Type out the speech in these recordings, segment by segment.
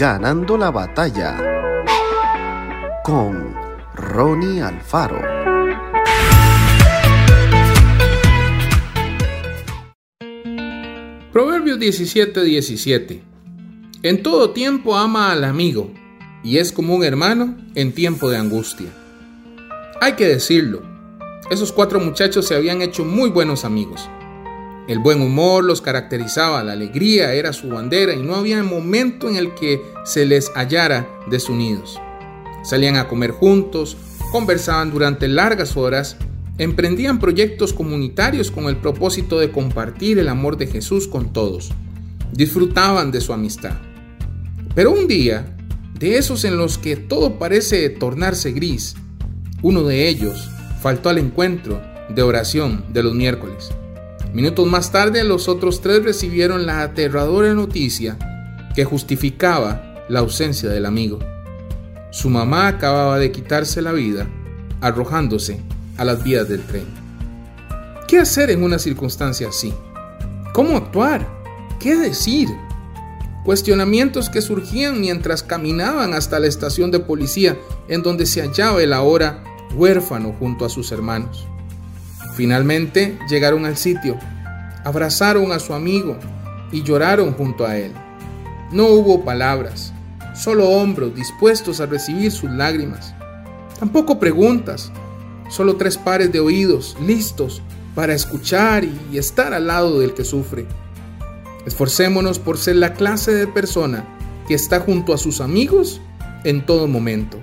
Ganando la batalla con Ronnie Alfaro. Proverbios 17:17 17. En todo tiempo ama al amigo y es como un hermano en tiempo de angustia. Hay que decirlo, esos cuatro muchachos se habían hecho muy buenos amigos. El buen humor los caracterizaba, la alegría era su bandera y no había momento en el que se les hallara desunidos. Salían a comer juntos, conversaban durante largas horas, emprendían proyectos comunitarios con el propósito de compartir el amor de Jesús con todos. Disfrutaban de su amistad. Pero un día, de esos en los que todo parece tornarse gris, uno de ellos faltó al encuentro de oración de los miércoles. Minutos más tarde, los otros tres recibieron la aterradora noticia que justificaba la ausencia del amigo. Su mamá acababa de quitarse la vida arrojándose a las vías del tren. ¿Qué hacer en una circunstancia así? ¿Cómo actuar? ¿Qué decir? Cuestionamientos que surgían mientras caminaban hasta la estación de policía en donde se hallaba el ahora huérfano junto a sus hermanos. Finalmente llegaron al sitio, abrazaron a su amigo y lloraron junto a él. No hubo palabras, solo hombros dispuestos a recibir sus lágrimas. Tampoco preguntas, solo tres pares de oídos listos para escuchar y estar al lado del que sufre. Esforcémonos por ser la clase de persona que está junto a sus amigos en todo momento,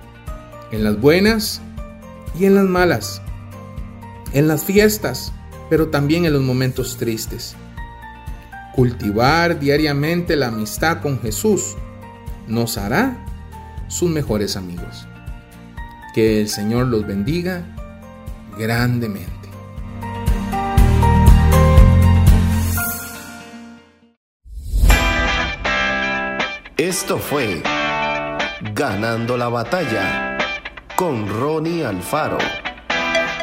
en las buenas y en las malas, en las fiestas, pero también en los momentos tristes. Cultivar diariamente la amistad con Jesús nos hará sus mejores amigos. Que el Señor los bendiga grandemente. Esto fue Ganando la batalla con Ronnie Alfaro.